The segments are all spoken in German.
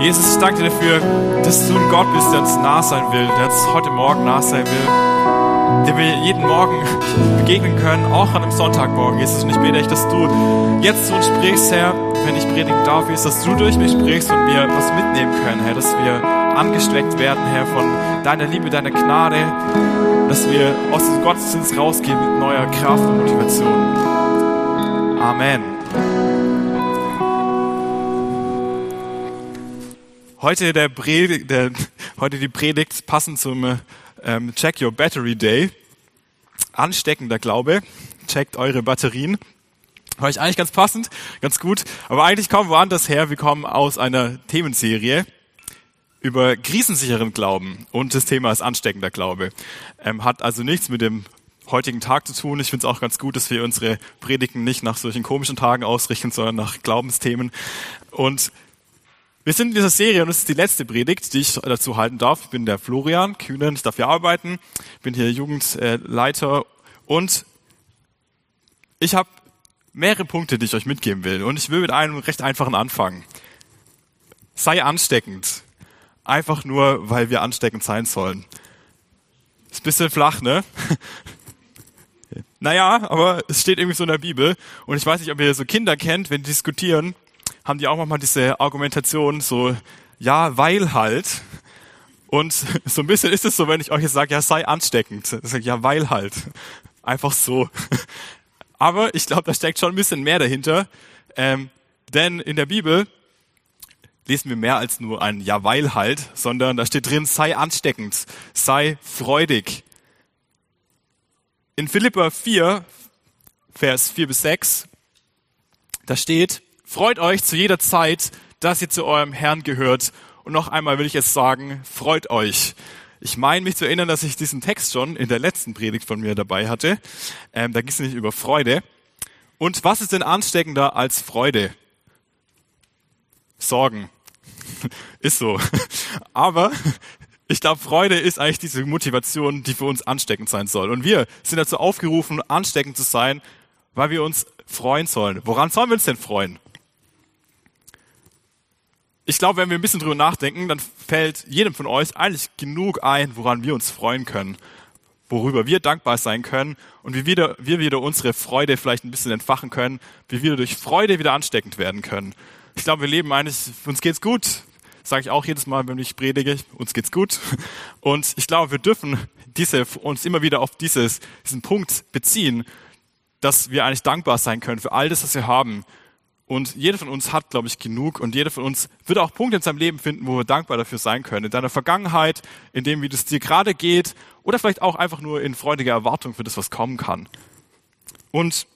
Jesus, ich danke dir dafür, dass du ein Gott bist, der uns nah sein will, der uns heute Morgen nah sein will, dem wir jeden Morgen begegnen können, auch an einem Sonntagmorgen, Jesus. Und ich bete echt, dass du jetzt zu uns sprichst, Herr, wenn ich predigen darf, ist, dass du durch mich sprichst und wir was mitnehmen können, Herr, dass wir angesteckt werden, Herr, von deiner Liebe, deiner Gnade, dass wir aus diesem Gottesdienst rausgehen mit neuer Kraft und Motivation. Amen. Heute, der Predigt, der, heute die Predigt passend zum ähm, Check Your Battery Day. Ansteckender Glaube. Checkt eure Batterien. War ich eigentlich ganz passend, ganz gut. Aber eigentlich kommen wir woanders her. Wir kommen aus einer Themenserie über krisensicheren Glauben. Und das Thema ist ansteckender Glaube. Ähm, hat also nichts mit dem heutigen Tag zu tun. Ich finde es auch ganz gut, dass wir unsere Predigten nicht nach solchen komischen Tagen ausrichten, sondern nach Glaubensthemen. Und wir sind in dieser Serie und es ist die letzte Predigt, die ich dazu halten darf. Ich bin der Florian Kühnen, ich darf hier arbeiten, bin hier Jugendleiter und ich habe mehrere Punkte, die ich euch mitgeben will. Und ich will mit einem recht einfachen anfangen. Sei ansteckend. Einfach nur, weil wir ansteckend sein sollen. Ist ein bisschen flach, ne? naja, aber es steht irgendwie so in der Bibel. Und ich weiß nicht, ob ihr so Kinder kennt, wenn die diskutieren, haben die auch manchmal diese Argumentation so, ja, weil halt. Und so ein bisschen ist es so, wenn ich euch jetzt sage, ja, sei ansteckend. Ich sage, ja, weil halt. Einfach so. Aber ich glaube, da steckt schon ein bisschen mehr dahinter. Ähm, denn in der Bibel lesen wir mehr als nur ein Ja, weil halt, sondern da steht drin, sei ansteckend, sei freudig. In Philippa 4, Vers 4 bis 6, da steht, Freut euch zu jeder Zeit, dass ihr zu eurem Herrn gehört. Und noch einmal will ich jetzt sagen, freut euch. Ich meine mich zu erinnern, dass ich diesen Text schon in der letzten Predigt von mir dabei hatte. Ähm, da ging es nicht über Freude. Und was ist denn ansteckender als Freude? Sorgen. ist so. Aber ich glaube, Freude ist eigentlich diese Motivation, die für uns ansteckend sein soll. Und wir sind dazu aufgerufen, ansteckend zu sein, weil wir uns freuen sollen. Woran sollen wir uns denn freuen? Ich glaube, wenn wir ein bisschen drüber nachdenken, dann fällt jedem von euch eigentlich genug ein, woran wir uns freuen können, worüber wir dankbar sein können und wie wieder, wir wieder unsere Freude vielleicht ein bisschen entfachen können, wie wir durch Freude wieder ansteckend werden können. Ich glaube, wir leben eigentlich, uns geht's gut. Sage ich auch jedes Mal, wenn ich predige, uns geht's gut. Und ich glaube, wir dürfen diese, uns immer wieder auf dieses, diesen Punkt beziehen, dass wir eigentlich dankbar sein können für all das, was wir haben und jeder von uns hat, glaube ich, genug und jeder von uns wird auch Punkte in seinem Leben finden, wo wir dankbar dafür sein können. In deiner Vergangenheit, in dem, wie es dir gerade geht oder vielleicht auch einfach nur in freudiger Erwartung für das, was kommen kann. Und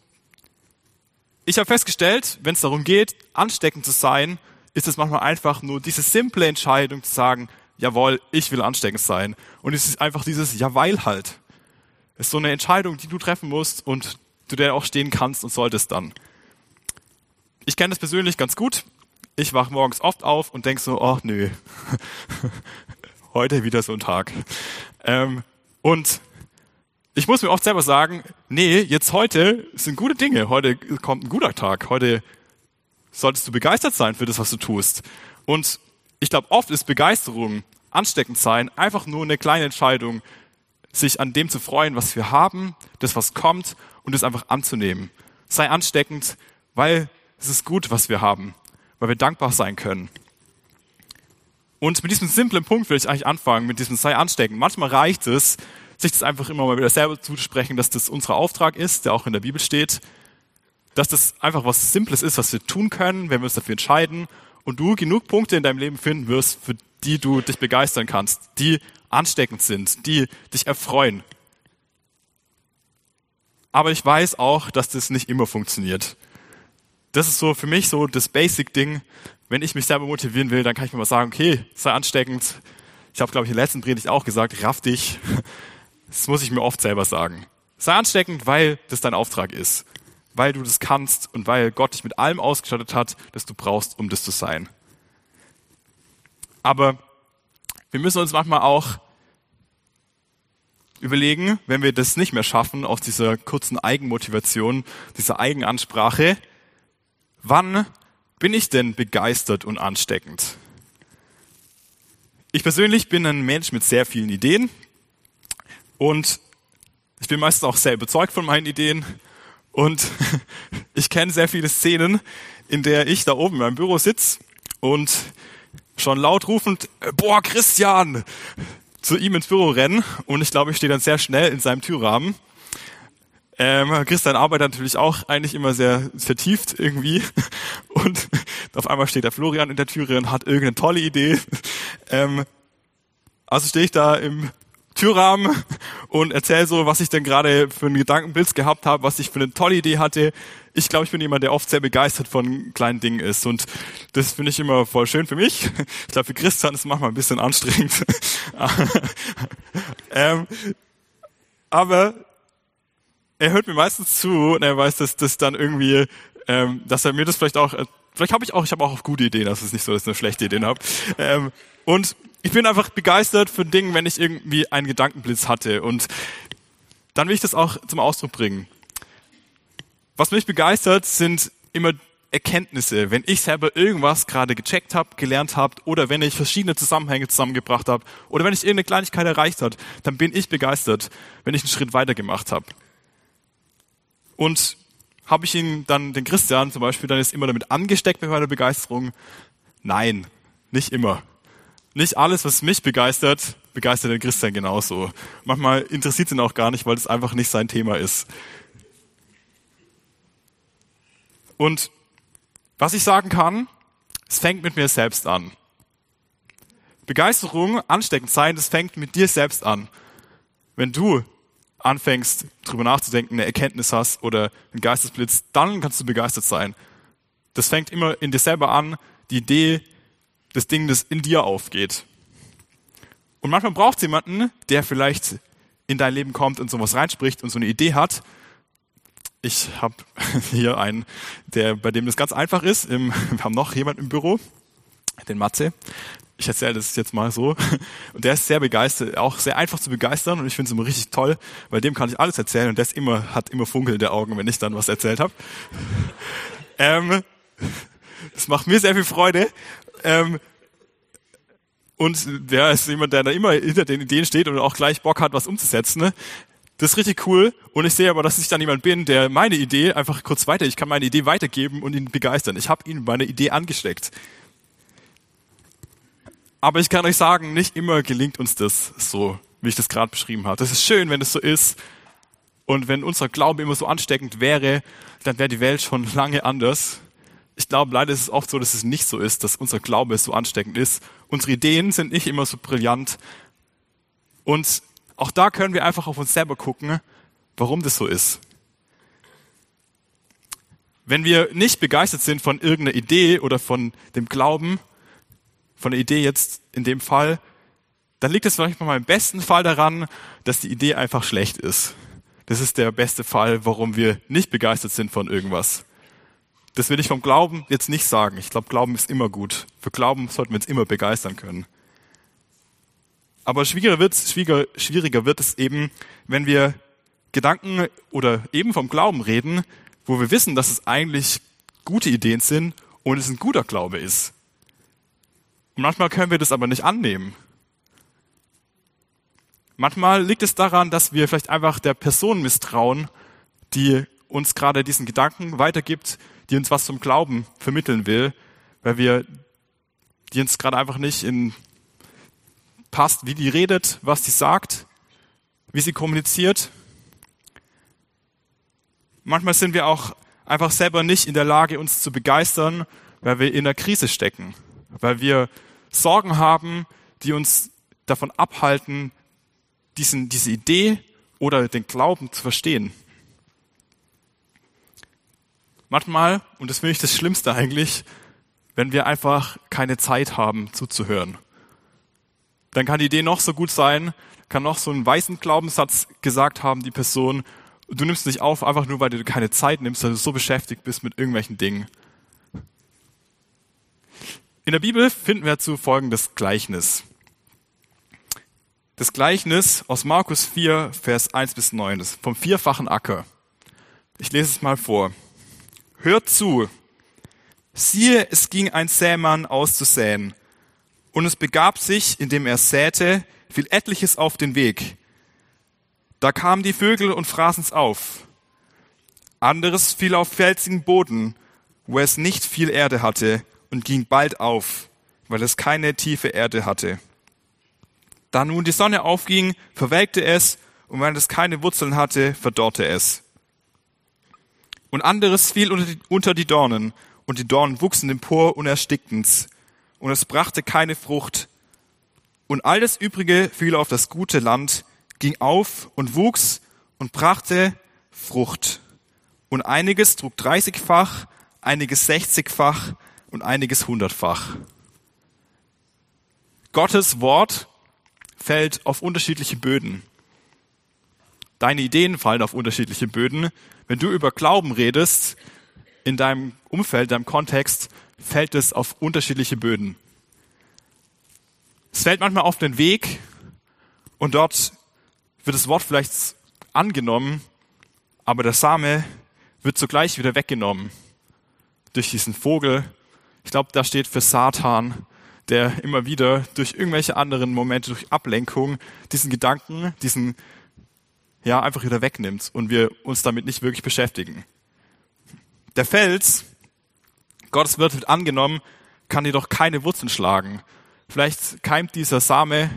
ich habe festgestellt, wenn es darum geht, ansteckend zu sein, ist es manchmal einfach nur diese simple Entscheidung zu sagen, jawohl, ich will ansteckend sein. Und es ist einfach dieses Ja, weil halt. Es ist so eine Entscheidung, die du treffen musst und du der auch stehen kannst und solltest dann. Ich kenne das persönlich ganz gut. Ich wache morgens oft auf und denke so, ach nö, heute wieder so ein Tag. Ähm, und ich muss mir oft selber sagen, nee, jetzt heute sind gute Dinge. Heute kommt ein guter Tag. Heute solltest du begeistert sein für das, was du tust. Und ich glaube, oft ist Begeisterung, ansteckend sein, einfach nur eine kleine Entscheidung, sich an dem zu freuen, was wir haben, das, was kommt und es einfach anzunehmen. Sei ansteckend, weil es ist gut, was wir haben, weil wir dankbar sein können. Und mit diesem simplen Punkt will ich eigentlich anfangen, mit diesem sei ansteckend. Manchmal reicht es, sich das einfach immer mal wieder selber zuzusprechen, dass das unser Auftrag ist, der auch in der Bibel steht, dass das einfach was Simples ist, was wir tun können, wenn wir uns dafür entscheiden und du genug Punkte in deinem Leben finden wirst, für die du dich begeistern kannst, die ansteckend sind, die dich erfreuen. Aber ich weiß auch, dass das nicht immer funktioniert das ist so für mich so das Basic-Ding. Wenn ich mich selber motivieren will, dann kann ich mir mal sagen, okay, sei ansteckend. Ich habe, glaube ich, in der letzten Predigt auch gesagt, raff dich. Das muss ich mir oft selber sagen. Sei ansteckend, weil das dein Auftrag ist. Weil du das kannst und weil Gott dich mit allem ausgestattet hat, das du brauchst, um das zu sein. Aber wir müssen uns manchmal auch überlegen, wenn wir das nicht mehr schaffen, aus dieser kurzen Eigenmotivation, dieser Eigenansprache, Wann bin ich denn begeistert und ansteckend? Ich persönlich bin ein Mensch mit sehr vielen Ideen und ich bin meistens auch sehr überzeugt von meinen Ideen und ich kenne sehr viele Szenen, in der ich da oben in meinem Büro sitze und schon laut rufend, boah, Christian, zu ihm ins Büro rennen und ich glaube, ich stehe dann sehr schnell in seinem Türrahmen. Ähm, Christian arbeitet natürlich auch eigentlich immer sehr vertieft irgendwie und auf einmal steht der Florian in der Türe und hat irgendeine tolle Idee. Ähm, also stehe ich da im Türrahmen und erzähle so, was ich denn gerade für einen Gedankenblitz gehabt habe, was ich für eine tolle Idee hatte. Ich glaube, ich bin jemand, der oft sehr begeistert von kleinen Dingen ist und das finde ich immer voll schön für mich. Ich glaube, für Christian ist es manchmal ein bisschen anstrengend. ähm, aber er hört mir meistens zu und er weiß, dass das dann irgendwie, ähm, dass er mir das vielleicht auch, vielleicht habe ich auch, ich habe auch gute Ideen, also es nicht so, dass ich eine schlechte Ideen habe. Ähm, und ich bin einfach begeistert für Dinge, wenn ich irgendwie einen Gedankenblitz hatte. Und dann will ich das auch zum Ausdruck bringen. Was mich begeistert, sind immer Erkenntnisse, wenn ich selber irgendwas gerade gecheckt habe, gelernt habe oder wenn ich verschiedene Zusammenhänge zusammengebracht habe oder wenn ich irgendeine Kleinigkeit erreicht habe, dann bin ich begeistert, wenn ich einen Schritt weiter gemacht habe. Und habe ich ihn dann, den Christian zum Beispiel, dann ist immer damit angesteckt bei meiner Begeisterung? Nein, nicht immer nicht alles, was mich begeistert, begeistert den Christian genauso. Manchmal interessiert ihn auch gar nicht, weil es einfach nicht sein Thema ist. Und was ich sagen kann, es fängt mit mir selbst an. Begeisterung, ansteckend sein, das fängt mit dir selbst an. Wenn du anfängst, drüber nachzudenken, eine Erkenntnis hast oder einen Geistesblitz, dann kannst du begeistert sein. Das fängt immer in dir selber an, die Idee, das Ding, das in dir aufgeht. Und manchmal braucht es jemanden, der vielleicht in dein Leben kommt und sowas reinspricht und so eine Idee hat. Ich habe hier einen, der, bei dem das ganz einfach ist. Wir haben noch jemanden im Büro, den Matze. Ich erzähle das jetzt mal so. Und der ist sehr begeistert, auch sehr einfach zu begeistern und ich finde es immer richtig toll, weil dem kann ich alles erzählen und der ist immer, hat immer funkelnde Augen, wenn ich dann was erzählt habe. Ähm, das macht mir sehr viel Freude ähm, und der ist jemand, der da immer hinter den Ideen steht und auch gleich Bock hat, was umzusetzen. Ne? Das ist richtig cool. Und ich sehe aber, dass ich dann jemand bin, der meine Idee einfach kurz weiter, ich kann meine Idee weitergeben und ihn begeistern. Ich habe ihn meine Idee angesteckt. Aber ich kann euch sagen, nicht immer gelingt uns das so, wie ich das gerade beschrieben habe. Das ist schön, wenn es so ist. Und wenn unser Glaube immer so ansteckend wäre, dann wäre die Welt schon lange anders ich glaube, leider ist es oft so, dass es nicht so ist, dass unser Glaube so ansteckend ist. Unsere Ideen sind nicht immer so brillant. Und auch da können wir einfach auf uns selber gucken, warum das so ist. Wenn wir nicht begeistert sind von irgendeiner Idee oder von dem Glauben, von der Idee jetzt in dem Fall, dann liegt es vielleicht mal im besten Fall daran, dass die Idee einfach schlecht ist. Das ist der beste Fall, warum wir nicht begeistert sind von irgendwas. Das will ich vom Glauben jetzt nicht sagen. Ich glaube, Glauben ist immer gut. Für Glauben sollten wir uns immer begeistern können. Aber schwieriger wird, schwieriger, schwieriger wird es eben, wenn wir Gedanken oder eben vom Glauben reden, wo wir wissen, dass es eigentlich gute Ideen sind und es ein guter Glaube ist. Manchmal können wir das aber nicht annehmen. Manchmal liegt es daran, dass wir vielleicht einfach der Person misstrauen, die uns gerade diesen Gedanken weitergibt, die uns was zum Glauben vermitteln will, weil wir, die uns gerade einfach nicht in passt, wie die redet, was sie sagt, wie sie kommuniziert. Manchmal sind wir auch einfach selber nicht in der Lage, uns zu begeistern, weil wir in der Krise stecken, weil wir Sorgen haben, die uns davon abhalten, diesen, diese Idee oder den Glauben zu verstehen. Manchmal, und das finde ich das Schlimmste eigentlich, wenn wir einfach keine Zeit haben zuzuhören. Dann kann die Idee noch so gut sein, kann noch so einen weißen Glaubenssatz gesagt haben, die Person, du nimmst nicht auf, einfach nur weil du keine Zeit nimmst, weil du so beschäftigt bist mit irgendwelchen Dingen. In der Bibel finden wir dazu folgendes Gleichnis. Das Gleichnis aus Markus 4, Vers 1 bis 9, das vom vierfachen Acker. Ich lese es mal vor. Hört zu. Siehe, es ging ein Sämann auszusäen. Und es begab sich, indem er säte, fiel etliches auf den Weg. Da kamen die Vögel und fraßen's auf. Anderes fiel auf felsigen Boden, wo es nicht viel Erde hatte und ging bald auf, weil es keine tiefe Erde hatte. Da nun die Sonne aufging, verwelkte es, und weil es keine Wurzeln hatte, verdorrte es. Und anderes fiel unter die, unter die Dornen, und die Dornen wuchsen empor und erstickten's, und es brachte keine Frucht. Und alles Übrige fiel auf das gute Land, ging auf und wuchs und brachte Frucht. Und einiges trug dreißigfach, einiges sechzigfach und einiges hundertfach. Gottes Wort fällt auf unterschiedliche Böden. Deine Ideen fallen auf unterschiedliche Böden. Wenn du über Glauben redest, in deinem Umfeld, deinem Kontext, fällt es auf unterschiedliche Böden. Es fällt manchmal auf den Weg und dort wird das Wort vielleicht angenommen, aber der Same wird sogleich wieder weggenommen durch diesen Vogel. Ich glaube, da steht für Satan, der immer wieder durch irgendwelche anderen Momente, durch Ablenkung diesen Gedanken, diesen, ja, einfach wieder wegnimmt und wir uns damit nicht wirklich beschäftigen. Der Fels, Gottes Wort wird angenommen, kann jedoch keine Wurzeln schlagen. Vielleicht keimt dieser Same,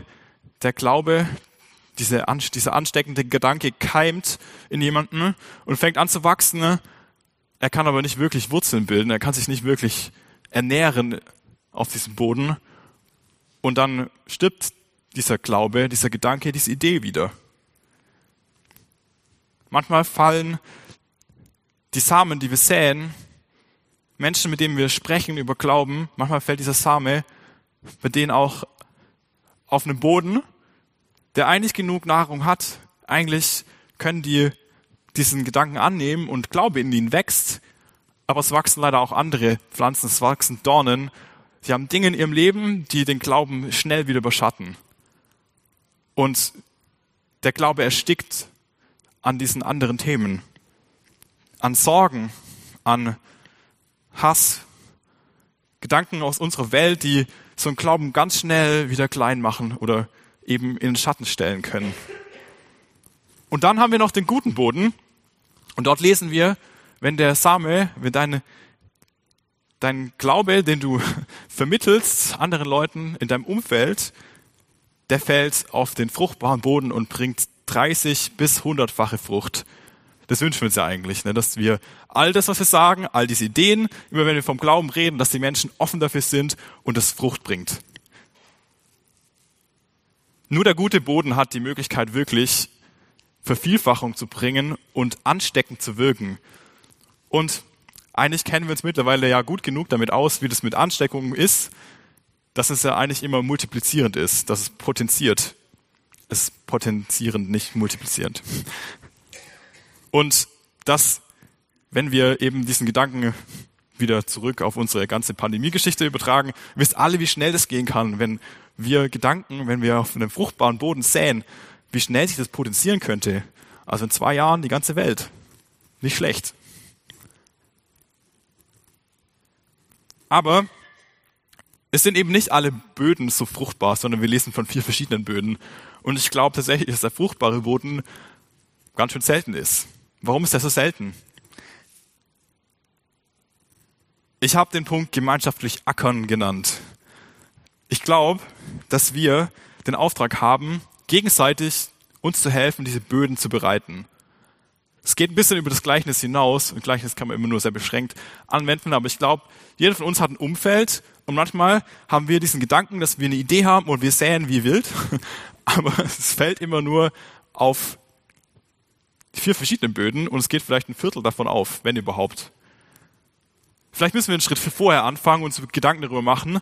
der Glaube, diese, dieser ansteckende Gedanke keimt in jemanden und fängt an zu wachsen. Er kann aber nicht wirklich Wurzeln bilden, er kann sich nicht wirklich ernähren auf diesem Boden. Und dann stirbt dieser Glaube, dieser Gedanke, diese Idee wieder. Manchmal fallen die Samen, die wir säen, Menschen, mit denen wir sprechen über Glauben, manchmal fällt dieser Same bei denen auch auf einem Boden, der eigentlich genug Nahrung hat. Eigentlich können die diesen Gedanken annehmen und Glaube in ihnen wächst. Aber es wachsen leider auch andere Pflanzen, es wachsen Dornen. Sie haben Dinge in ihrem Leben, die den Glauben schnell wieder überschatten. Und der Glaube erstickt an diesen anderen Themen. An Sorgen, an Hass, Gedanken aus unserer Welt, die so einen Glauben ganz schnell wieder klein machen oder eben in den Schatten stellen können. Und dann haben wir noch den guten Boden. Und dort lesen wir, wenn der Same, wenn deine, dein Glaube, den du vermittelst anderen Leuten in deinem Umfeld, der fällt auf den fruchtbaren Boden und bringt 30 bis 100-fache Frucht. Das wünschen wir uns ja eigentlich, ne? dass wir all das, was wir sagen, all diese Ideen, immer wenn wir vom Glauben reden, dass die Menschen offen dafür sind und es Frucht bringt. Nur der gute Boden hat die Möglichkeit, wirklich Vervielfachung zu bringen und ansteckend zu wirken. Und eigentlich kennen wir uns mittlerweile ja gut genug damit aus, wie das mit Ansteckungen ist, dass es ja eigentlich immer multiplizierend ist, dass es potenziert. Es potenzierend, nicht multiplizierend. Und dass, wenn wir eben diesen Gedanken wieder zurück auf unsere ganze Pandemiegeschichte übertragen, wisst alle, wie schnell das gehen kann, wenn wir Gedanken, wenn wir auf einem fruchtbaren Boden säen, wie schnell sich das potenzieren könnte. Also in zwei Jahren die ganze Welt. Nicht schlecht. Aber es sind eben nicht alle Böden so fruchtbar, sondern wir lesen von vier verschiedenen Böden. Und ich glaube tatsächlich, dass der fruchtbare Boden ganz schön selten ist. Warum ist das so selten? Ich habe den Punkt gemeinschaftlich ackern genannt. Ich glaube, dass wir den Auftrag haben, gegenseitig uns zu helfen, diese Böden zu bereiten. Es geht ein bisschen über das Gleichnis hinaus, und Gleichnis kann man immer nur sehr beschränkt anwenden, aber ich glaube, jeder von uns hat ein Umfeld. Und manchmal haben wir diesen Gedanken, dass wir eine Idee haben und wir säen wie wild, aber es fällt immer nur auf vier verschiedene Böden. Und es geht vielleicht ein Viertel davon auf, wenn überhaupt. Vielleicht müssen wir einen Schritt vorher anfangen und uns Gedanken darüber machen,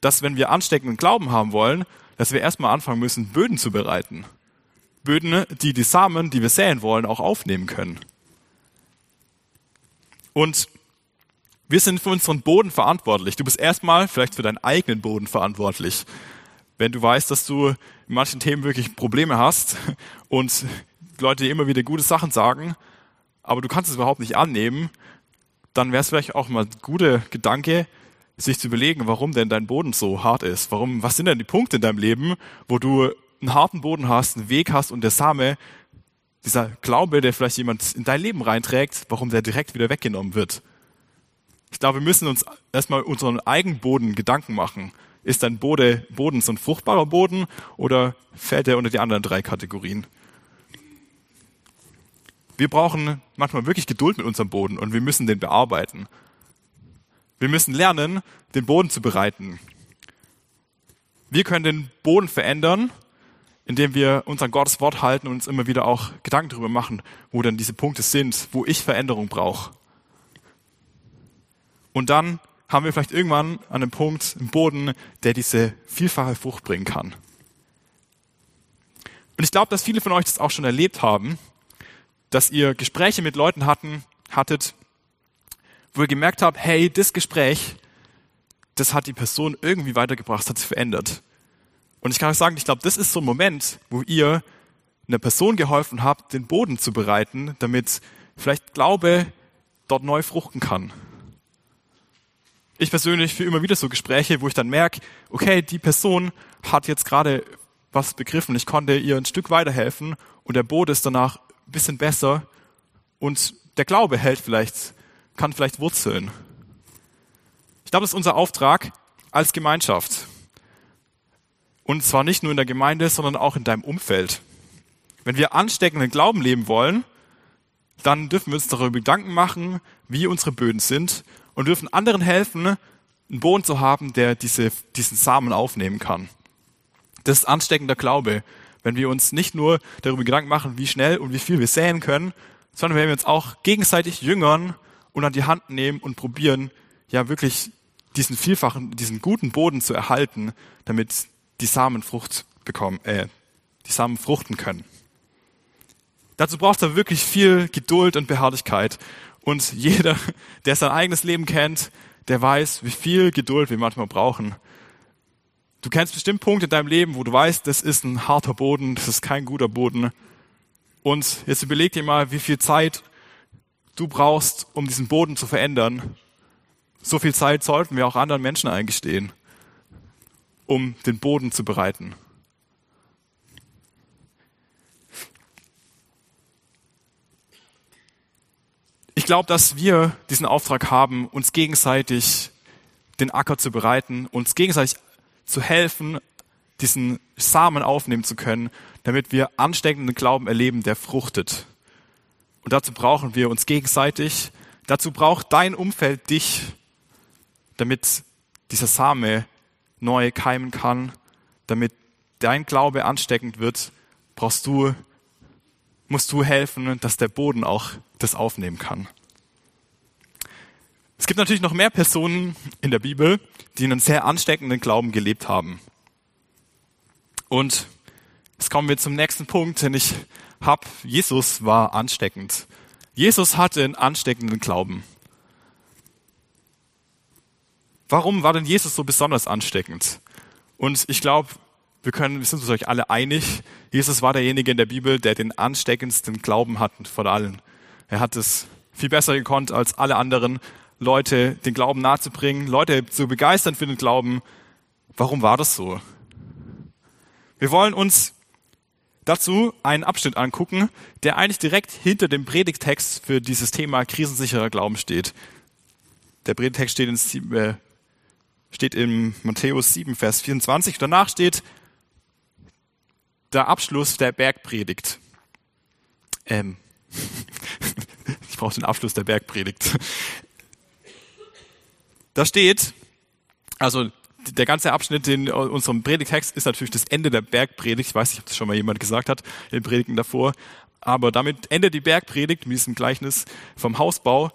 dass wenn wir ansteckenden Glauben haben wollen, dass wir erstmal anfangen müssen, Böden zu bereiten. Böden, die die Samen, die wir säen wollen, auch aufnehmen können. Und wir sind für unseren Boden verantwortlich. Du bist erstmal vielleicht für deinen eigenen Boden verantwortlich. Wenn du weißt, dass du in manchen Themen wirklich Probleme hast und Leute dir immer wieder gute Sachen sagen, aber du kannst es überhaupt nicht annehmen, dann wäre es vielleicht auch mal ein guter Gedanke, sich zu überlegen, warum denn dein Boden so hart ist. Warum, was sind denn die Punkte in deinem Leben, wo du einen harten Boden hast, einen Weg hast und der Same, dieser Glaube, der vielleicht jemand in dein Leben reinträgt, warum der direkt wieder weggenommen wird. Ich glaube, wir müssen uns erstmal unseren eigenen Boden Gedanken machen. Ist dein Boden, Boden so ein fruchtbarer Boden oder fällt er unter die anderen drei Kategorien? Wir brauchen manchmal wirklich Geduld mit unserem Boden und wir müssen den bearbeiten. Wir müssen lernen, den Boden zu bereiten. Wir können den Boden verändern, indem wir uns an Gottes Wort halten und uns immer wieder auch Gedanken darüber machen, wo dann diese Punkte sind, wo ich Veränderung brauche. Und dann haben wir vielleicht irgendwann an einem Punkt im Boden, der diese vielfache Frucht bringen kann. Und ich glaube, dass viele von euch das auch schon erlebt haben, dass ihr Gespräche mit Leuten hatten, hattet, wo ihr gemerkt habt, hey, das Gespräch, das hat die Person irgendwie weitergebracht, das hat sie verändert. Und ich kann euch sagen, ich glaube, das ist so ein Moment, wo ihr einer Person geholfen habt, den Boden zu bereiten, damit vielleicht Glaube dort neu fruchten kann. Ich persönlich führe immer wieder so Gespräche, wo ich dann merke, okay, die Person hat jetzt gerade was begriffen, ich konnte ihr ein Stück weiterhelfen und der Boden ist danach ein bisschen besser und der Glaube hält vielleicht kann vielleicht wurzeln. Ich glaube, das ist unser Auftrag als Gemeinschaft. Und zwar nicht nur in der Gemeinde, sondern auch in deinem Umfeld. Wenn wir ansteckenden Glauben leben wollen, dann dürfen wir uns darüber Gedanken machen, wie unsere Böden sind und dürfen anderen helfen, einen Boden zu haben, der diese, diesen Samen aufnehmen kann. Das ist ansteckender Glaube, wenn wir uns nicht nur darüber Gedanken machen, wie schnell und wie viel wir säen können, sondern wenn wir uns auch gegenseitig jüngern und an die Hand nehmen und probieren, ja wirklich diesen vielfachen, diesen guten Boden zu erhalten, damit die Samen Frucht bekommen, äh, die Samen fruchten können. Dazu braucht es wirklich viel Geduld und Beharrlichkeit. Und jeder, der sein eigenes Leben kennt, der weiß, wie viel Geduld wir manchmal brauchen. Du kennst bestimmt Punkte in deinem Leben, wo du weißt, das ist ein harter Boden, das ist kein guter Boden. Und jetzt überleg dir mal, wie viel Zeit du brauchst, um diesen Boden zu verändern, so viel Zeit sollten wir auch anderen Menschen eingestehen, um den Boden zu bereiten. Ich glaube, dass wir diesen Auftrag haben, uns gegenseitig den Acker zu bereiten, uns gegenseitig zu helfen, diesen Samen aufnehmen zu können, damit wir ansteckenden Glauben erleben, der fruchtet. Und dazu brauchen wir uns gegenseitig. Dazu braucht dein Umfeld dich, damit dieser Same neu keimen kann, damit dein Glaube ansteckend wird, brauchst du, musst du helfen, dass der Boden auch das aufnehmen kann. Es gibt natürlich noch mehr Personen in der Bibel, die einen sehr ansteckenden Glauben gelebt haben. Und jetzt kommen wir zum nächsten Punkt, denn ich habe, Jesus war ansteckend. Jesus hatte einen ansteckenden Glauben. Warum war denn Jesus so besonders ansteckend? Und ich glaube, wir können, wir sind uns euch alle einig, Jesus war derjenige in der Bibel, der den ansteckendsten Glauben hat von allen. Er hat es viel besser gekonnt als alle anderen Leute, den Glauben nahezubringen, Leute zu begeistern für den Glauben. Warum war das so? Wir wollen uns dazu einen Abschnitt angucken, der eigentlich direkt hinter dem Predigtext für dieses Thema krisensicherer Glauben steht. Der Predigtext steht in, äh, steht in Matthäus 7, Vers 24. Danach steht der Abschluss der Bergpredigt. Ähm, ich brauche den Abschluss der Bergpredigt. Da steht, also der ganze Abschnitt in unserem Predigtext ist natürlich das Ende der Bergpredigt. Ich weiß nicht, ob das schon mal jemand gesagt hat in den Predigten davor. Aber damit endet die Bergpredigt mit diesem Gleichnis vom Hausbau.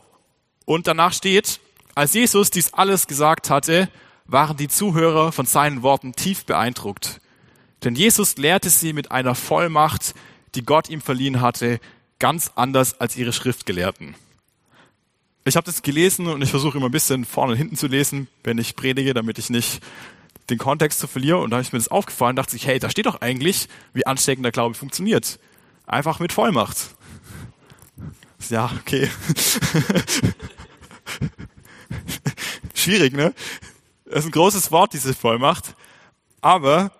Und danach steht, als Jesus dies alles gesagt hatte, waren die Zuhörer von seinen Worten tief beeindruckt. Denn Jesus lehrte sie mit einer Vollmacht, die Gott ihm verliehen hatte, ganz anders als ihre Schriftgelehrten. Ich habe das gelesen und ich versuche immer ein bisschen vorne und hinten zu lesen, wenn ich predige, damit ich nicht den Kontext zu verliere. Und da ist mir das aufgefallen, dachte ich, hey, da steht doch eigentlich, wie ansteckender Glaube funktioniert. Einfach mit Vollmacht. Ja, okay. Schwierig, ne? Das ist ein großes Wort, diese Vollmacht. Aber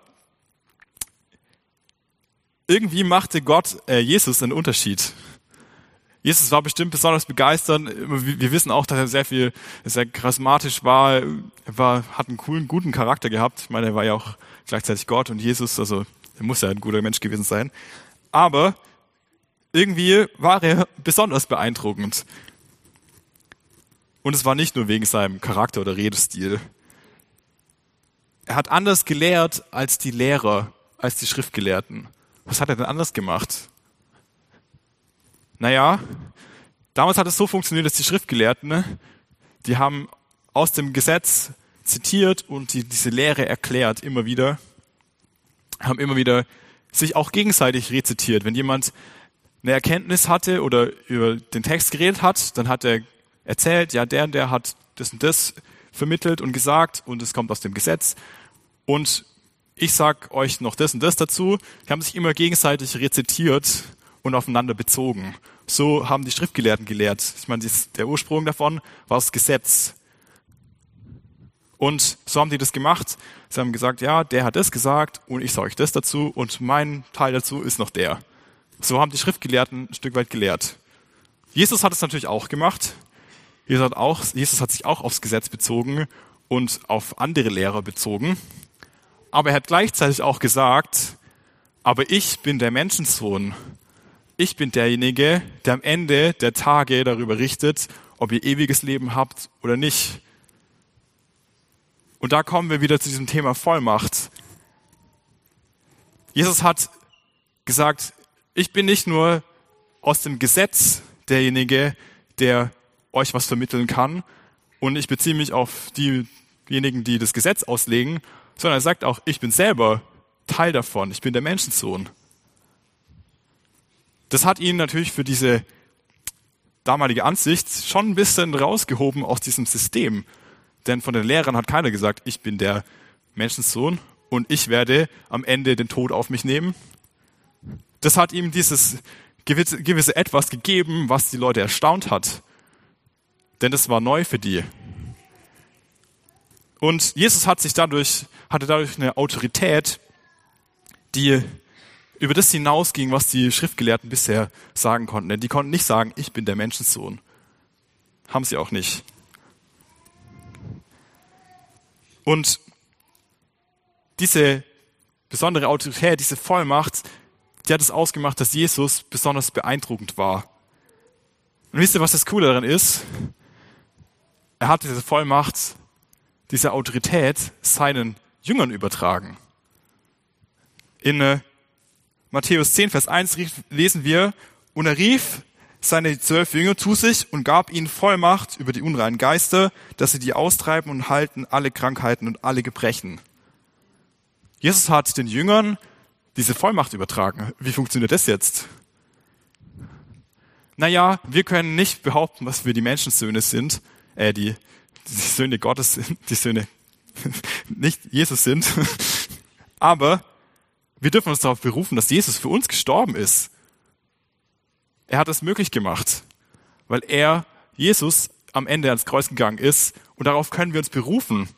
irgendwie machte Gott, äh, Jesus einen Unterschied. Jesus war bestimmt besonders begeistert. Wir wissen auch, dass er sehr viel, sehr charismatisch war, er war, hat einen coolen, guten Charakter gehabt. Ich meine, er war ja auch gleichzeitig Gott und Jesus, also er muss ja ein guter Mensch gewesen sein. Aber irgendwie war er besonders beeindruckend. Und es war nicht nur wegen seinem Charakter oder Redestil. Er hat anders gelehrt als die Lehrer, als die Schriftgelehrten. Was hat er denn anders gemacht? Naja, damals hat es so funktioniert, dass die Schriftgelehrten, ne, die haben aus dem Gesetz zitiert und die, diese Lehre erklärt immer wieder, haben immer wieder sich auch gegenseitig rezitiert. Wenn jemand eine Erkenntnis hatte oder über den Text geredet hat, dann hat er erzählt, ja, der und der hat das und das vermittelt und gesagt und es kommt aus dem Gesetz. Und ich sag euch noch das und das dazu. Die haben sich immer gegenseitig rezitiert und aufeinander bezogen. So haben die Schriftgelehrten gelehrt. Ich meine, der Ursprung davon war das Gesetz. Und so haben die das gemacht. Sie haben gesagt, ja, der hat das gesagt und ich sage euch das dazu und mein Teil dazu ist noch der. So haben die Schriftgelehrten ein Stück weit gelehrt. Jesus hat es natürlich auch gemacht. Jesus hat, auch, Jesus hat sich auch aufs Gesetz bezogen und auf andere Lehrer bezogen. Aber er hat gleichzeitig auch gesagt, aber ich bin der Menschensohn. Ich bin derjenige, der am Ende der Tage darüber richtet, ob ihr ewiges Leben habt oder nicht. Und da kommen wir wieder zu diesem Thema Vollmacht. Jesus hat gesagt, ich bin nicht nur aus dem Gesetz derjenige, der euch was vermitteln kann. Und ich beziehe mich auf diejenigen, die das Gesetz auslegen, sondern er sagt auch, ich bin selber Teil davon. Ich bin der Menschensohn. Das hat ihn natürlich für diese damalige Ansicht schon ein bisschen rausgehoben aus diesem System. Denn von den Lehrern hat keiner gesagt, ich bin der Menschensohn und ich werde am Ende den Tod auf mich nehmen. Das hat ihm dieses gewisse, gewisse Etwas gegeben, was die Leute erstaunt hat denn es war neu für die. Und Jesus hat sich dadurch, hatte dadurch eine Autorität, die über das hinausging, was die Schriftgelehrten bisher sagen konnten. Denn die konnten nicht sagen, ich bin der Menschensohn. Haben sie auch nicht. Und diese besondere Autorität, diese Vollmacht, die hat es ausgemacht, dass Jesus besonders beeindruckend war. Und wisst ihr, was das Coole daran ist? Er hat diese Vollmacht, diese Autorität seinen Jüngern übertragen. In äh, Matthäus 10, Vers 1 lesen wir, und er rief seine zwölf Jünger zu sich und gab ihnen Vollmacht über die unreinen Geister, dass sie die austreiben und halten alle Krankheiten und alle Gebrechen. Jesus hat den Jüngern diese Vollmacht übertragen. Wie funktioniert das jetzt? Naja, wir können nicht behaupten, was wir die Menschensöhne sind, äh, die, die Söhne Gottes sind, die Söhne nicht Jesus sind. Aber wir dürfen uns darauf berufen, dass Jesus für uns gestorben ist. Er hat es möglich gemacht, weil er, Jesus, am Ende ans Kreuz gegangen ist und darauf können wir uns berufen.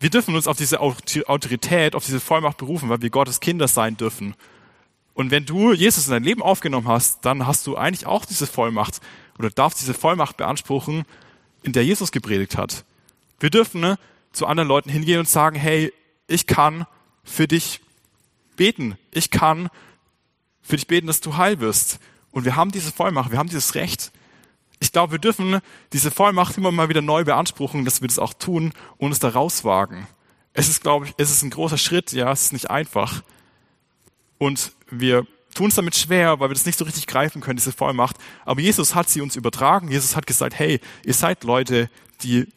Wir dürfen uns auf diese Autorität, auf diese Vollmacht berufen, weil wir Gottes Kinder sein dürfen. Und wenn du Jesus in dein Leben aufgenommen hast, dann hast du eigentlich auch diese Vollmacht oder darfst diese Vollmacht beanspruchen, in der Jesus gepredigt hat. Wir dürfen ne, zu anderen Leuten hingehen und sagen, hey, ich kann für dich beten. Ich kann für dich beten, dass du heil wirst. Und wir haben diese Vollmacht, wir haben dieses Recht. Ich glaube, wir dürfen diese Vollmacht immer mal wieder neu beanspruchen, dass wir das auch tun und uns da rauswagen. Es ist, glaube ich, es ist ein großer Schritt, ja, es ist nicht einfach. Und wir tun es damit schwer, weil wir das nicht so richtig greifen können, diese Vollmacht. Aber Jesus hat sie uns übertragen. Jesus hat gesagt, hey, ihr seid Leute, die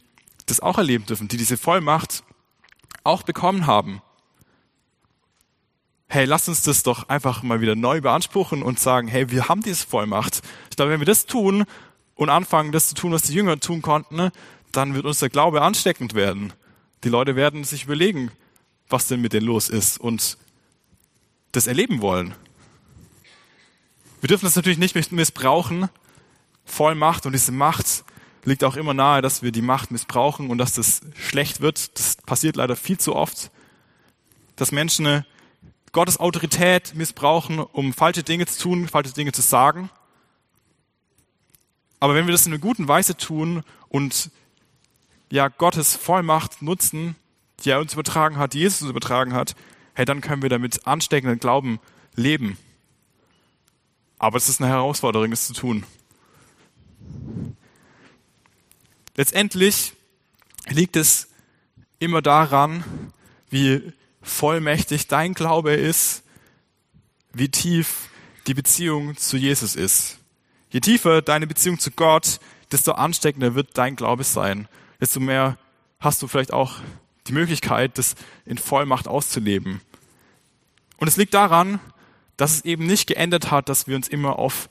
das auch erleben dürfen, die diese Vollmacht auch bekommen haben. Hey, lasst uns das doch einfach mal wieder neu beanspruchen und sagen, hey, wir haben diese Vollmacht. Ich glaube, wenn wir das tun und anfangen, das zu tun, was die Jünger tun konnten, dann wird uns der Glaube ansteckend werden. Die Leute werden sich überlegen, was denn mit denen los ist und das erleben wollen. Wir dürfen das natürlich nicht missbrauchen, Vollmacht und diese Macht liegt auch immer nahe, dass wir die Macht missbrauchen und dass das schlecht wird. Das passiert leider viel zu oft, dass Menschen Gottes Autorität missbrauchen, um falsche Dinge zu tun, falsche Dinge zu sagen. Aber wenn wir das in einer guten Weise tun und ja Gottes Vollmacht nutzen, die er uns übertragen hat, die Jesus uns übertragen hat, hey, dann können wir damit ansteckenden Glauben leben. Aber es ist eine Herausforderung, es zu tun. Letztendlich liegt es immer daran, wie vollmächtig dein Glaube ist, wie tief die Beziehung zu Jesus ist. Je tiefer deine Beziehung zu Gott, desto ansteckender wird dein Glaube sein. Desto mehr hast du vielleicht auch die Möglichkeit, das in Vollmacht auszuleben. Und es liegt daran, dass es eben nicht geändert hat, dass wir uns immer auf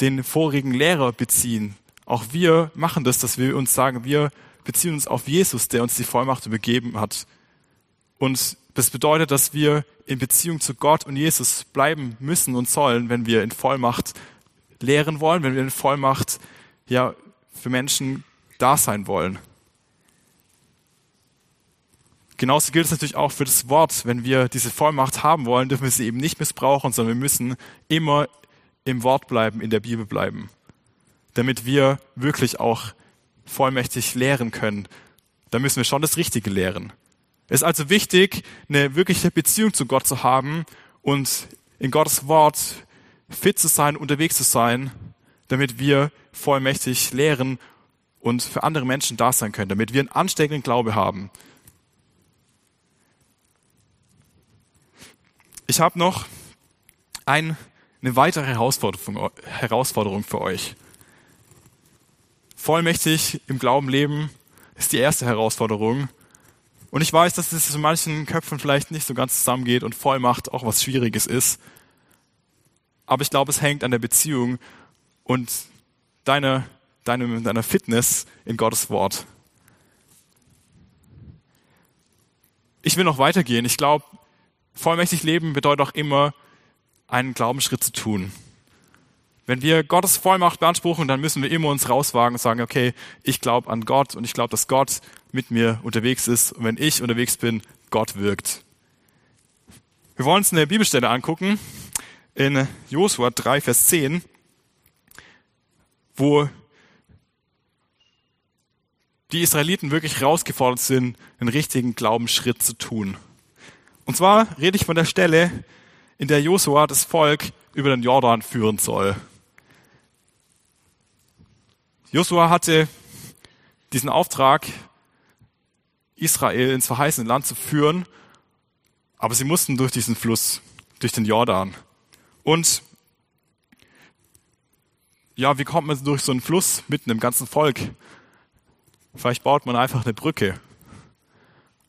den vorigen Lehrer beziehen. Auch wir machen das, dass wir uns sagen, wir beziehen uns auf Jesus, der uns die Vollmacht übergeben hat. Und das bedeutet, dass wir in Beziehung zu Gott und Jesus bleiben müssen und sollen, wenn wir in Vollmacht lehren wollen, wenn wir in Vollmacht ja für Menschen da sein wollen. Genauso gilt es natürlich auch für das Wort. Wenn wir diese Vollmacht haben wollen, dürfen wir sie eben nicht missbrauchen, sondern wir müssen immer im Wort bleiben, in der Bibel bleiben, damit wir wirklich auch vollmächtig lehren können. Da müssen wir schon das Richtige lehren. Es ist also wichtig, eine wirkliche Beziehung zu Gott zu haben und in Gottes Wort fit zu sein, unterwegs zu sein, damit wir vollmächtig lehren und für andere Menschen da sein können, damit wir einen ansteckenden Glaube haben, Ich habe noch ein, eine weitere Herausforderung, Herausforderung für euch. Vollmächtig im Glauben leben ist die erste Herausforderung. Und ich weiß, dass es in manchen Köpfen vielleicht nicht so ganz zusammengeht und Vollmacht auch was Schwieriges ist. Aber ich glaube, es hängt an der Beziehung und deiner, deiner, deiner Fitness in Gottes Wort. Ich will noch weitergehen. Ich glaube, Vollmächtig leben bedeutet auch immer, einen Glaubensschritt zu tun. Wenn wir Gottes Vollmacht beanspruchen, dann müssen wir immer uns rauswagen und sagen, okay, ich glaube an Gott und ich glaube, dass Gott mit mir unterwegs ist. Und wenn ich unterwegs bin, Gott wirkt. Wir wollen uns eine Bibelstelle angucken in Josua 3, Vers 10, wo die Israeliten wirklich herausgefordert sind, einen richtigen Glaubensschritt zu tun. Und zwar rede ich von der Stelle, in der Josua das Volk über den Jordan führen soll. Josua hatte diesen Auftrag, Israel ins verheißene Land zu führen, aber sie mussten durch diesen Fluss, durch den Jordan. Und ja, wie kommt man durch so einen Fluss mitten im ganzen Volk? Vielleicht baut man einfach eine Brücke.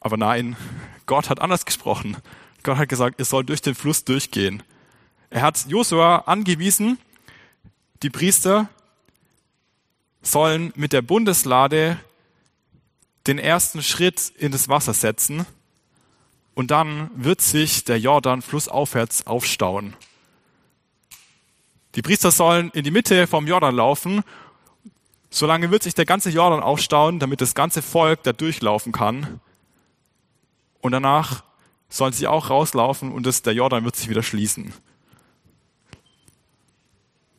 Aber nein, Gott hat anders gesprochen. Gott hat gesagt, ihr sollt durch den Fluss durchgehen. Er hat Josua angewiesen, die Priester sollen mit der Bundeslade den ersten Schritt in das Wasser setzen und dann wird sich der Jordan flussaufwärts aufstauen. Die Priester sollen in die Mitte vom Jordan laufen, solange wird sich der ganze Jordan aufstauen, damit das ganze Volk da durchlaufen kann. Und danach sollen sie auch rauslaufen und das, der Jordan wird sich wieder schließen.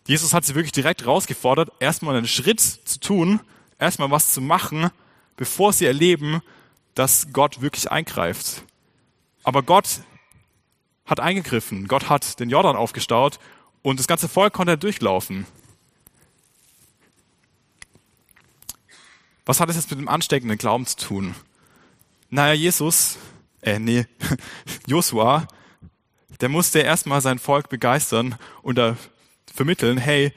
Jesus hat sie wirklich direkt rausgefordert, erstmal einen Schritt zu tun, erstmal was zu machen, bevor sie erleben, dass Gott wirklich eingreift. Aber Gott hat eingegriffen. Gott hat den Jordan aufgestaut und das ganze Volk konnte durchlaufen. Was hat es jetzt mit dem ansteckenden Glauben zu tun? Naja, Jesus äh, nee, Josua, der musste erstmal sein Volk begeistern und da vermitteln, hey,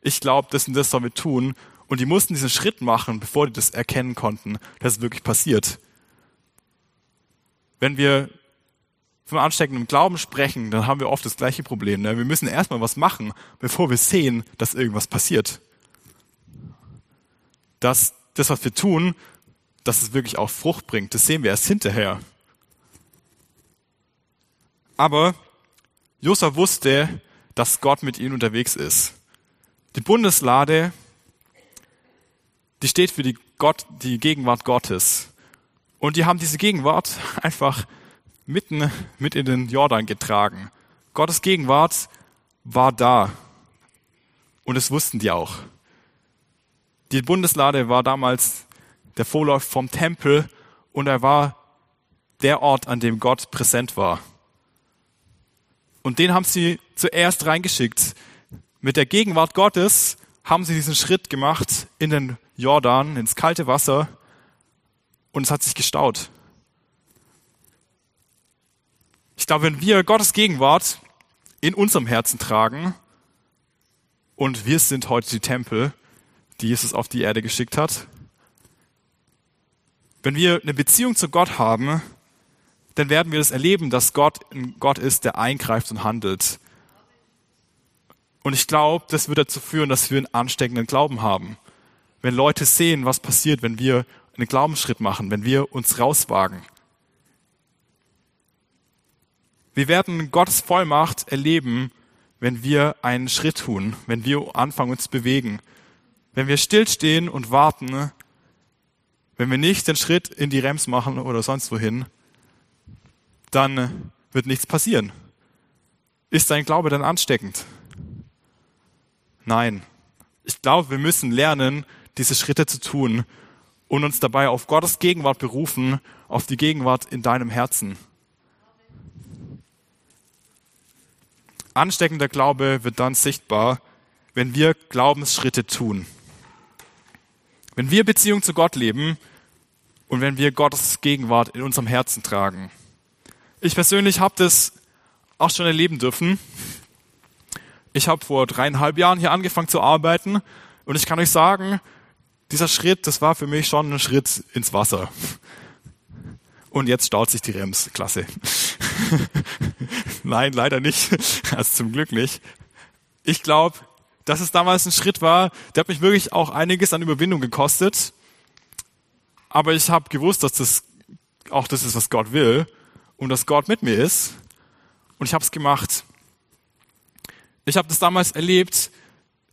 ich glaube, das und das sollen wir tun. Und die mussten diesen Schritt machen, bevor die das erkennen konnten, dass es wirklich passiert. Wenn wir vom ansteckenden Glauben sprechen, dann haben wir oft das gleiche Problem. Ne? Wir müssen erstmal was machen, bevor wir sehen, dass irgendwas passiert. Dass das, was wir tun, dass es wirklich auch Frucht bringt, das sehen wir erst hinterher. Aber Josua wusste, dass Gott mit ihm unterwegs ist. Die Bundeslade die steht für die, Gott, die Gegenwart Gottes. Und die haben diese Gegenwart einfach mitten mit in den Jordan getragen. Gottes Gegenwart war da. Und es wussten die auch. Die Bundeslade war damals der Vorlauf vom Tempel und er war der Ort, an dem Gott präsent war. Und den haben sie zuerst reingeschickt. Mit der Gegenwart Gottes haben sie diesen Schritt gemacht in den Jordan, ins kalte Wasser und es hat sich gestaut. Ich glaube, wenn wir Gottes Gegenwart in unserem Herzen tragen und wir sind heute die Tempel, die Jesus auf die Erde geschickt hat, wenn wir eine Beziehung zu Gott haben, dann werden wir das erleben, dass Gott ein Gott ist, der eingreift und handelt. Und ich glaube, das wird dazu führen, dass wir einen ansteckenden Glauben haben. Wenn Leute sehen, was passiert, wenn wir einen Glaubensschritt machen, wenn wir uns rauswagen. Wir werden Gottes Vollmacht erleben, wenn wir einen Schritt tun, wenn wir anfangen uns zu bewegen. Wenn wir stillstehen und warten, wenn wir nicht den Schritt in die Rems machen oder sonst wohin, dann wird nichts passieren. Ist dein Glaube dann ansteckend? Nein. Ich glaube, wir müssen lernen, diese Schritte zu tun und uns dabei auf Gottes Gegenwart berufen, auf die Gegenwart in deinem Herzen. Ansteckender Glaube wird dann sichtbar, wenn wir Glaubensschritte tun. Wenn wir Beziehung zu Gott leben und wenn wir Gottes Gegenwart in unserem Herzen tragen. Ich persönlich habe das auch schon erleben dürfen. Ich habe vor dreieinhalb Jahren hier angefangen zu arbeiten und ich kann euch sagen, dieser Schritt, das war für mich schon ein Schritt ins Wasser. Und jetzt staut sich die Rems. Klasse. Nein, leider nicht. Also zum Glück nicht. Ich glaube, dass es damals ein Schritt war, der hat mich wirklich auch einiges an Überwindung gekostet. Aber ich habe gewusst, dass das auch das ist, was Gott will und dass Gott mit mir ist. Und ich habe es gemacht. Ich habe das damals erlebt,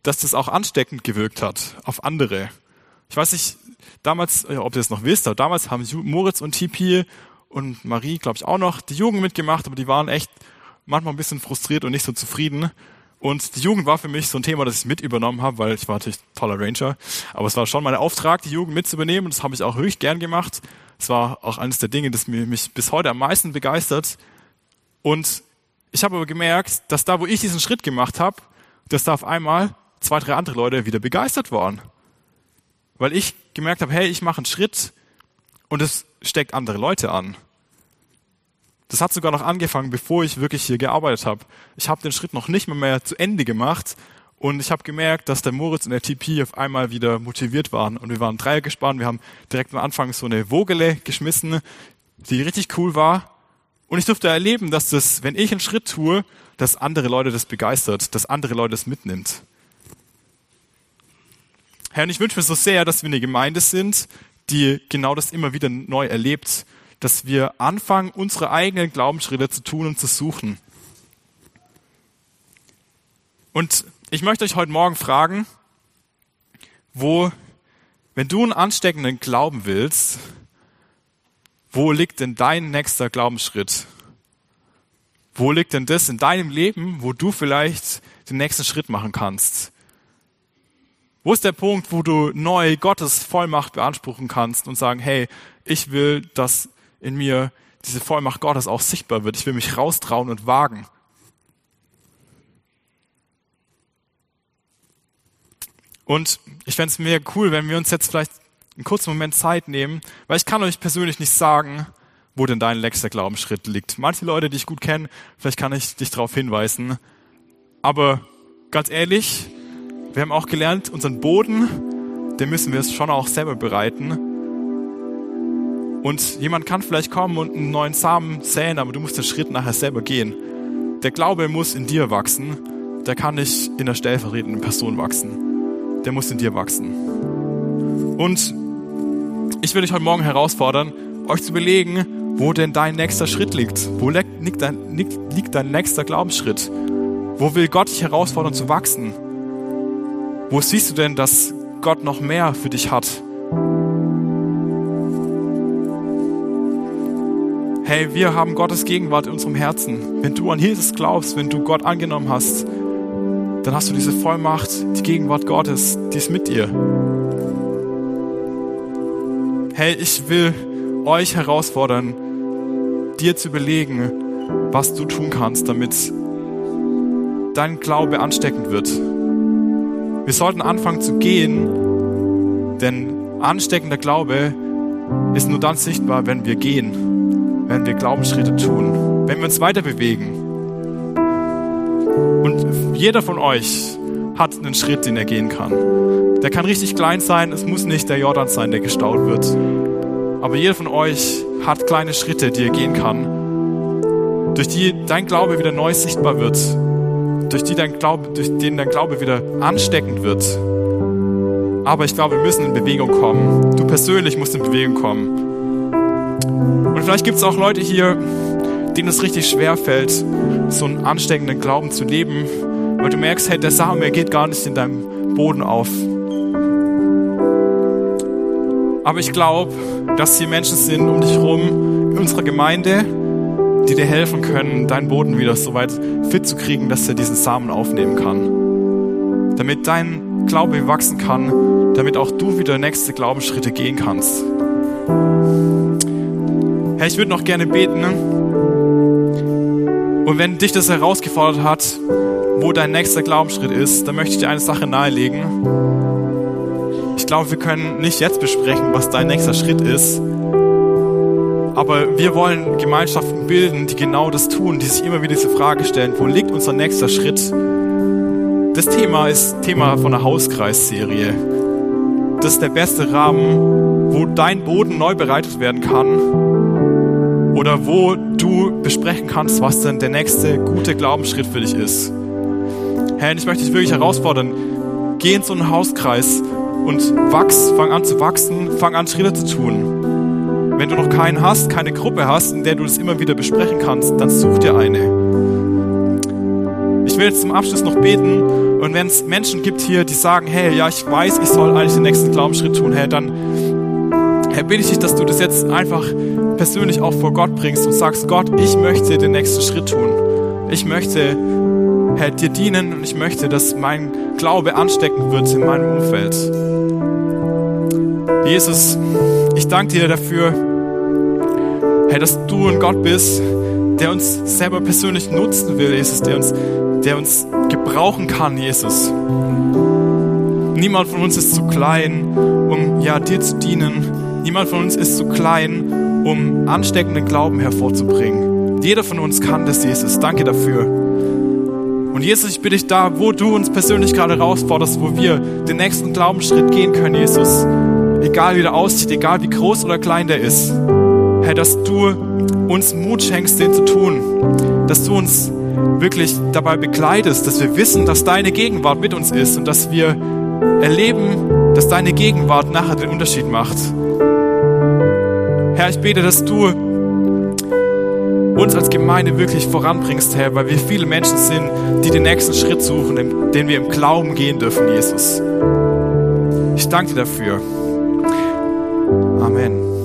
dass das auch ansteckend gewirkt hat auf andere. Ich weiß nicht, damals, ob ihr das noch wisst, aber damals haben Moritz und Tipi und Marie, glaube ich, auch noch die Jugend mitgemacht, aber die waren echt manchmal ein bisschen frustriert und nicht so zufrieden. Und die Jugend war für mich so ein Thema, das ich mit übernommen habe, weil ich war natürlich toller Ranger. Aber es war schon mein Auftrag, die Jugend mit zu übernehmen. Und das habe ich auch wirklich gern gemacht. Es war auch eines der Dinge, das mich bis heute am meisten begeistert. Und ich habe aber gemerkt, dass da, wo ich diesen Schritt gemacht habe, dass da auf einmal zwei, drei andere Leute wieder begeistert waren. Weil ich gemerkt habe, hey, ich mache einen Schritt und es steckt andere Leute an. Das hat sogar noch angefangen, bevor ich wirklich hier gearbeitet habe. Ich habe den Schritt noch nicht mehr, mehr zu Ende gemacht und ich habe gemerkt, dass der Moritz und der TP auf einmal wieder motiviert waren. Und wir waren Dreier gespannt. Wir haben direkt am Anfang so eine Vogele geschmissen, die richtig cool war. Und ich durfte erleben, dass das, wenn ich einen Schritt tue, dass andere Leute das begeistert, dass andere Leute das mitnimmt. Herr, und ich wünsche mir so sehr, dass wir eine Gemeinde sind, die genau das immer wieder neu erlebt, dass wir anfangen, unsere eigenen Glaubensschritte zu tun und zu suchen. Und ich möchte euch heute Morgen fragen, wo, wenn du einen ansteckenden Glauben willst, wo liegt denn dein nächster Glaubensschritt? Wo liegt denn das in deinem Leben, wo du vielleicht den nächsten Schritt machen kannst? Wo ist der Punkt, wo du neu Gottes Vollmacht beanspruchen kannst und sagen, hey, ich will, dass in mir diese Vollmacht Gottes auch sichtbar wird. Ich will mich raustrauen und wagen. Und ich fände es mega cool, wenn wir uns jetzt vielleicht einen kurzen Moment Zeit nehmen, weil ich kann euch persönlich nicht sagen, wo denn dein nächster Glaubensschritt liegt. Manche Leute, die ich gut kenne, vielleicht kann ich dich darauf hinweisen. Aber ganz ehrlich, wir haben auch gelernt, unseren Boden, den müssen wir schon auch selber bereiten. Und jemand kann vielleicht kommen und einen neuen Samen säen, aber du musst den Schritt nachher selber gehen. Der Glaube muss in dir wachsen. Der kann nicht in der stellvertretenden Person wachsen der muss in dir wachsen. Und ich will dich heute Morgen herausfordern, euch zu überlegen, wo denn dein nächster Schritt liegt. Wo liegt dein, liegt dein nächster Glaubensschritt? Wo will Gott dich herausfordern zu wachsen? Wo siehst du denn, dass Gott noch mehr für dich hat. Hey, wir haben Gottes Gegenwart in unserem Herzen. Wenn du an Jesus glaubst, wenn du Gott angenommen hast, dann hast du diese Vollmacht, die Gegenwart Gottes, die ist mit dir. Hey, ich will euch herausfordern, dir zu überlegen, was du tun kannst, damit dein Glaube ansteckend wird. Wir sollten anfangen zu gehen, denn ansteckender Glaube ist nur dann sichtbar, wenn wir gehen, wenn wir Glaubensschritte tun, wenn wir uns weiter bewegen. Und jeder von euch hat einen Schritt, den er gehen kann. Der kann richtig klein sein, es muss nicht der Jordan sein, der gestaut wird. Aber jeder von euch hat kleine Schritte, die er gehen kann, durch die dein Glaube wieder neu sichtbar wird, durch, die dein Glaube, durch den dein Glaube wieder ansteckend wird. Aber ich glaube, wir müssen in Bewegung kommen. Du persönlich musst in Bewegung kommen. Vielleicht gibt es auch Leute hier, denen es richtig schwer fällt, so einen ansteckenden Glauben zu leben, weil du merkst, hey, der Same geht gar nicht in deinem Boden auf. Aber ich glaube, dass hier Menschen sind um dich herum in unserer Gemeinde, die dir helfen können, deinen Boden wieder so weit fit zu kriegen, dass er diesen Samen aufnehmen kann. Damit dein Glaube wachsen kann, damit auch du wieder nächste Glaubensschritte gehen kannst. Herr, ich würde noch gerne beten. Ne? Und wenn dich das herausgefordert hat, wo dein nächster Glaubensschritt ist, dann möchte ich dir eine Sache nahelegen. Ich glaube, wir können nicht jetzt besprechen, was dein nächster Schritt ist, aber wir wollen Gemeinschaften bilden, die genau das tun, die sich immer wieder diese Frage stellen, wo liegt unser nächster Schritt? Das Thema ist Thema von der Hauskreisserie. Das ist der beste Rahmen, wo dein Boden neu bereitet werden kann oder wo du besprechen kannst, was denn der nächste gute Glaubensschritt für dich ist. Herr, ich möchte dich wirklich herausfordern, geh in so einen Hauskreis und wachs, fang an zu wachsen, fang an Schritte zu tun. Wenn du noch keinen hast, keine Gruppe hast, in der du das immer wieder besprechen kannst, dann such dir eine. Ich will jetzt zum Abschluss noch beten und wenn es Menschen gibt hier, die sagen, hey, ja, ich weiß, ich soll eigentlich den nächsten Glaubensschritt tun, hey, dann Herr, bitte ich dich, dass du das jetzt einfach persönlich auch vor Gott bringst und sagst, Gott, ich möchte den nächsten Schritt tun. Ich möchte, Herr, dir dienen und ich möchte, dass mein Glaube ansteckend wird in meinem Umfeld. Jesus, ich danke dir dafür, Herr, dass du ein Gott bist, der uns selber persönlich nutzen will, Jesus, der uns, der uns gebrauchen kann, Jesus. Niemand von uns ist zu klein, um ja dir zu dienen. Niemand von uns ist zu klein, um ansteckenden Glauben hervorzubringen. Jeder von uns kann das, Jesus. Danke dafür. Und Jesus, ich bitte dich da, wo du uns persönlich gerade herausforderst, wo wir den nächsten Glaubensschritt gehen können, Jesus egal wie der aussieht, egal wie groß oder klein der ist. Herr, dass du uns Mut schenkst, den zu tun. Dass du uns wirklich dabei begleitest, dass wir wissen, dass deine Gegenwart mit uns ist und dass wir erleben, dass deine Gegenwart nachher den Unterschied macht. Herr, ich bete, dass du uns als Gemeinde wirklich voranbringst, Herr, weil wir viele Menschen sind, die den nächsten Schritt suchen, den wir im Glauben gehen dürfen, Jesus. Ich danke dir dafür. Amen.